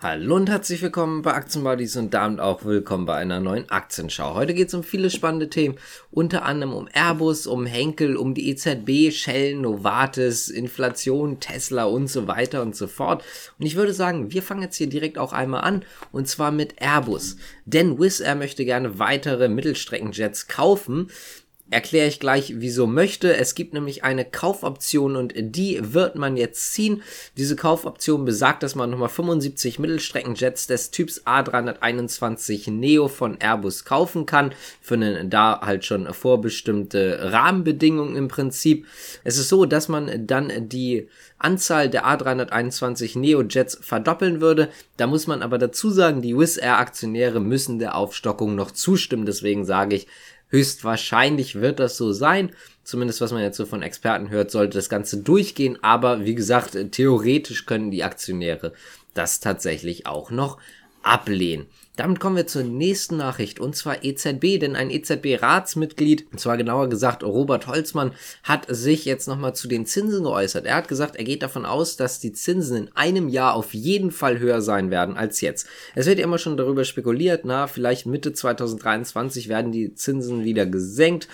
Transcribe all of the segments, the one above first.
Hallo und herzlich willkommen bei Aktienbuddies und damit auch willkommen bei einer neuen Aktienschau. Heute geht es um viele spannende Themen, unter anderem um Airbus, um Henkel, um die EZB, Shell, Novartis, Inflation, Tesla und so weiter und so fort. Und ich würde sagen, wir fangen jetzt hier direkt auch einmal an und zwar mit Airbus. Denn Wizz Air möchte gerne weitere Mittelstreckenjets kaufen erkläre ich gleich, wieso möchte. Es gibt nämlich eine Kaufoption und die wird man jetzt ziehen. Diese Kaufoption besagt, dass man nochmal 75 Mittelstreckenjets des Typs A321 Neo von Airbus kaufen kann. Für eine da halt schon vorbestimmte Rahmenbedingungen im Prinzip. Es ist so, dass man dann die Anzahl der A321 Neo Jets verdoppeln würde. Da muss man aber dazu sagen, die Wizz Air Aktionäre müssen der Aufstockung noch zustimmen. Deswegen sage ich, Höchstwahrscheinlich wird das so sein. Zumindest was man jetzt so von Experten hört, sollte das Ganze durchgehen. Aber wie gesagt, theoretisch können die Aktionäre das tatsächlich auch noch ablehnen. Damit kommen wir zur nächsten Nachricht und zwar EZB, denn ein EZB-Ratsmitglied, und zwar genauer gesagt Robert Holzmann, hat sich jetzt nochmal zu den Zinsen geäußert. Er hat gesagt, er geht davon aus, dass die Zinsen in einem Jahr auf jeden Fall höher sein werden als jetzt. Es wird ja immer schon darüber spekuliert, na, vielleicht Mitte 2023 werden die Zinsen wieder gesenkt.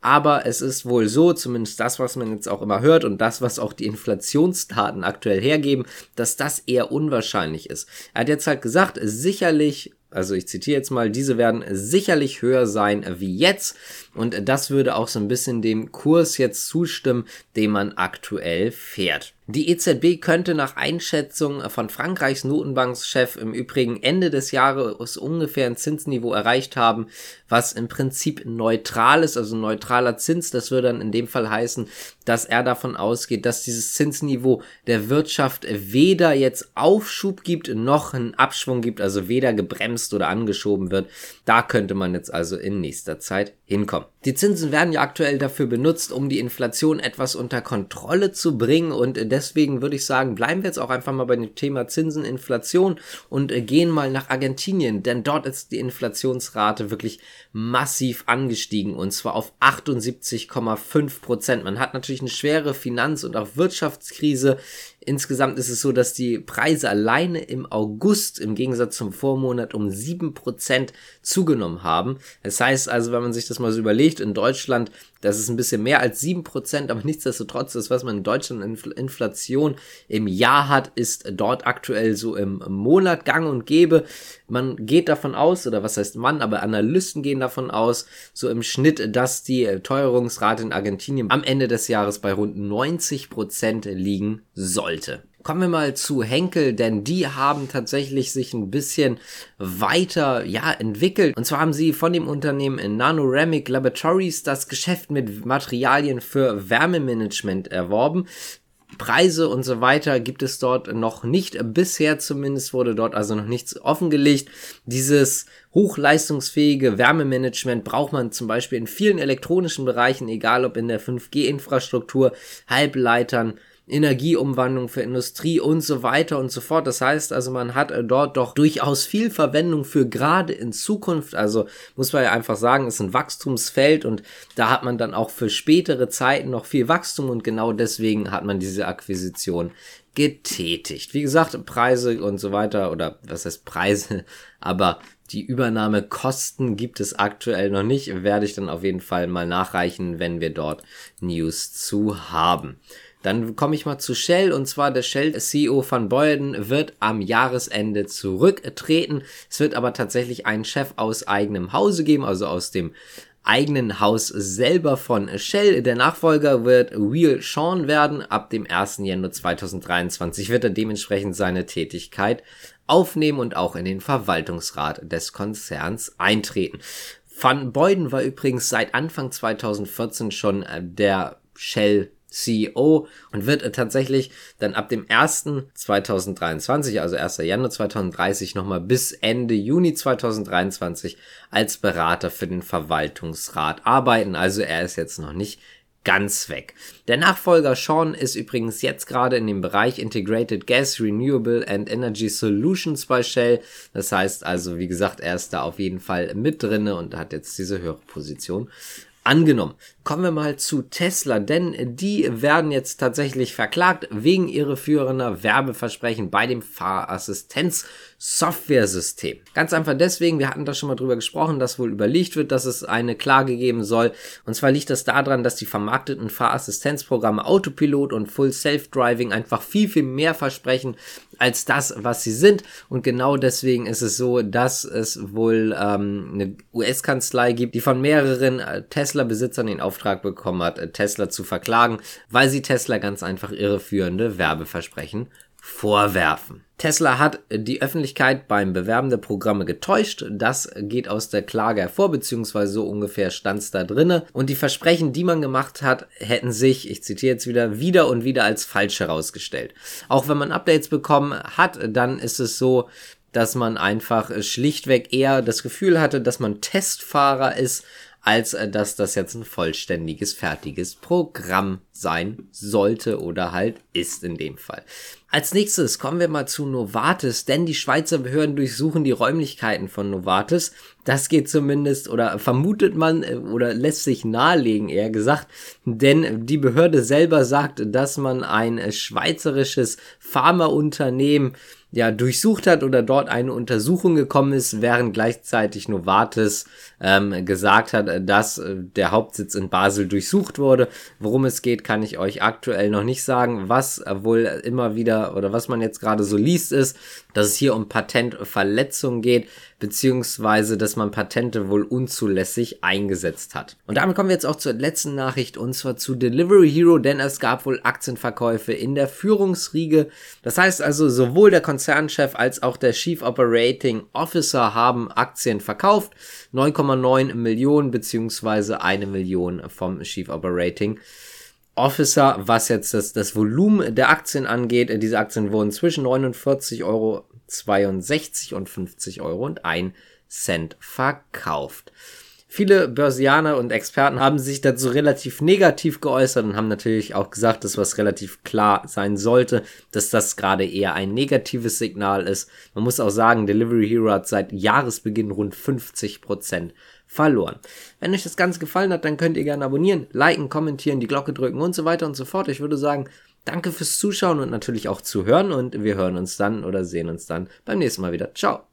Aber es ist wohl so, zumindest das, was man jetzt auch immer hört und das, was auch die Inflationsdaten aktuell hergeben, dass das eher unwahrscheinlich ist. Er hat jetzt halt gesagt, sicherlich also ich zitiere jetzt mal, diese werden sicherlich höher sein wie jetzt und das würde auch so ein bisschen dem Kurs jetzt zustimmen, den man aktuell fährt. Die EZB könnte nach Einschätzung von Frankreichs Notenbankschef im Übrigen Ende des Jahres ungefähr ein Zinsniveau erreicht haben, was im Prinzip neutral ist, also neutraler Zins. Das würde dann in dem Fall heißen, dass er davon ausgeht, dass dieses Zinsniveau der Wirtschaft weder jetzt Aufschub gibt, noch einen Abschwung gibt, also weder gebremst oder angeschoben wird. Da könnte man jetzt also in nächster Zeit hinkommen. Die Zinsen werden ja aktuell dafür benutzt, um die Inflation etwas unter Kontrolle zu bringen und deswegen würde ich sagen, bleiben wir jetzt auch einfach mal bei dem Thema Zinsen, Inflation und gehen mal nach Argentinien, denn dort ist die Inflationsrate wirklich massiv angestiegen und zwar auf 78,5 Prozent. Man hat natürlich eine schwere Finanz- und auch Wirtschaftskrise Insgesamt ist es so, dass die Preise alleine im August im Gegensatz zum Vormonat um sieben Prozent zugenommen haben. Das heißt also, wenn man sich das mal so überlegt, in Deutschland das ist ein bisschen mehr als sieben Prozent, aber nichtsdestotrotz, das, was man in Deutschland Infl Inflation im Jahr hat, ist dort aktuell so im Monat gang und gäbe. Man geht davon aus, oder was heißt man, aber Analysten gehen davon aus, so im Schnitt, dass die Teuerungsrate in Argentinien am Ende des Jahres bei rund 90 Prozent liegen sollte. Kommen wir mal zu Henkel, denn die haben tatsächlich sich ein bisschen weiter, ja, entwickelt. Und zwar haben sie von dem Unternehmen Nanoramic Laboratories das Geschäft mit Materialien für Wärmemanagement erworben. Preise und so weiter gibt es dort noch nicht. Bisher zumindest wurde dort also noch nichts offengelegt. Dieses hochleistungsfähige Wärmemanagement braucht man zum Beispiel in vielen elektronischen Bereichen, egal ob in der 5G-Infrastruktur, Halbleitern, Energieumwandlung für Industrie und so weiter und so fort. Das heißt also, man hat äh, dort doch durchaus viel Verwendung für gerade in Zukunft. Also muss man ja einfach sagen, ist ein Wachstumsfeld und da hat man dann auch für spätere Zeiten noch viel Wachstum und genau deswegen hat man diese Akquisition getätigt. Wie gesagt, Preise und so weiter oder was heißt Preise, aber die Übernahmekosten gibt es aktuell noch nicht, werde ich dann auf jeden Fall mal nachreichen, wenn wir dort News zu haben. Dann komme ich mal zu Shell und zwar der Shell-CEO van Boyden wird am Jahresende zurücktreten. Es wird aber tatsächlich einen Chef aus eigenem Hause geben, also aus dem eigenen Haus selber von Shell. Der Nachfolger wird Will Sean werden. Ab dem 1. Januar 2023 wird er dementsprechend seine Tätigkeit aufnehmen und auch in den Verwaltungsrat des Konzerns eintreten. Van Boyden war übrigens seit Anfang 2014 schon der Shell CEO und wird tatsächlich dann ab dem 1. 2023, also 1. Januar 2030 nochmal bis Ende Juni 2023 als Berater für den Verwaltungsrat arbeiten. Also er ist jetzt noch nicht ganz weg. Der Nachfolger Sean ist übrigens jetzt gerade in dem Bereich Integrated Gas, Renewable and Energy Solutions bei Shell. Das heißt also, wie gesagt, er ist da auf jeden Fall mit drinne und hat jetzt diese höhere Position angenommen. Kommen wir mal zu Tesla, denn die werden jetzt tatsächlich verklagt wegen irreführender Werbeversprechen bei dem Fahrassistenz-Software-System. Ganz einfach deswegen, wir hatten da schon mal drüber gesprochen, dass wohl überlegt wird, dass es eine Klage geben soll. Und zwar liegt das daran, dass die vermarkteten Fahrassistenzprogramme Autopilot und Full Self-Driving einfach viel, viel mehr versprechen als das, was sie sind. Und genau deswegen ist es so, dass es wohl ähm, eine US-Kanzlei gibt, die von mehreren äh, Tesla-Besitzern den Auftrag bekommen hat, äh, Tesla zu verklagen, weil sie Tesla ganz einfach irreführende Werbeversprechen vorwerfen. Tesla hat die Öffentlichkeit beim Bewerben der Programme getäuscht. Das geht aus der Klage hervor, beziehungsweise so ungefähr stand's da drinne. Und die Versprechen, die man gemacht hat, hätten sich, ich zitiere jetzt wieder, wieder und wieder als falsch herausgestellt. Auch wenn man Updates bekommen hat, dann ist es so, dass man einfach schlichtweg eher das Gefühl hatte, dass man Testfahrer ist, als äh, dass das jetzt ein vollständiges, fertiges Programm sein sollte oder halt ist in dem Fall. Als nächstes kommen wir mal zu Novartis, denn die Schweizer Behörden durchsuchen die Räumlichkeiten von Novartis. Das geht zumindest oder vermutet man äh, oder lässt sich nahelegen, eher gesagt, denn die Behörde selber sagt, dass man ein äh, schweizerisches Pharmaunternehmen ja durchsucht hat oder dort eine Untersuchung gekommen ist, während gleichzeitig Novartis ähm, gesagt hat, dass äh, der Hauptsitz in Basel durchsucht wurde. Worum es geht, kann ich euch aktuell noch nicht sagen. Was wohl immer wieder oder was man jetzt gerade so liest, ist, dass es hier um Patentverletzungen geht, beziehungsweise dass man Patente wohl unzulässig eingesetzt hat. Und damit kommen wir jetzt auch zur letzten Nachricht und zwar zu Delivery Hero, denn es gab wohl Aktienverkäufe in der Führungsriege. Das heißt also, sowohl der Konzernchef als auch der Chief Operating Officer haben Aktien verkauft. 9,9 Millionen beziehungsweise eine Million vom Chief Operating Officer, was jetzt das, das Volumen der Aktien angeht. Diese Aktien wurden zwischen 49,62 Euro und 50 Euro und 1 Cent verkauft. Viele Börsianer und Experten haben sich dazu relativ negativ geäußert und haben natürlich auch gesagt, dass was relativ klar sein sollte, dass das gerade eher ein negatives Signal ist. Man muss auch sagen, Delivery Hero hat seit Jahresbeginn rund 50 Prozent verloren. Wenn euch das Ganze gefallen hat, dann könnt ihr gerne abonnieren, liken, kommentieren, die Glocke drücken und so weiter und so fort. Ich würde sagen, danke fürs Zuschauen und natürlich auch zuhören und wir hören uns dann oder sehen uns dann beim nächsten Mal wieder. Ciao.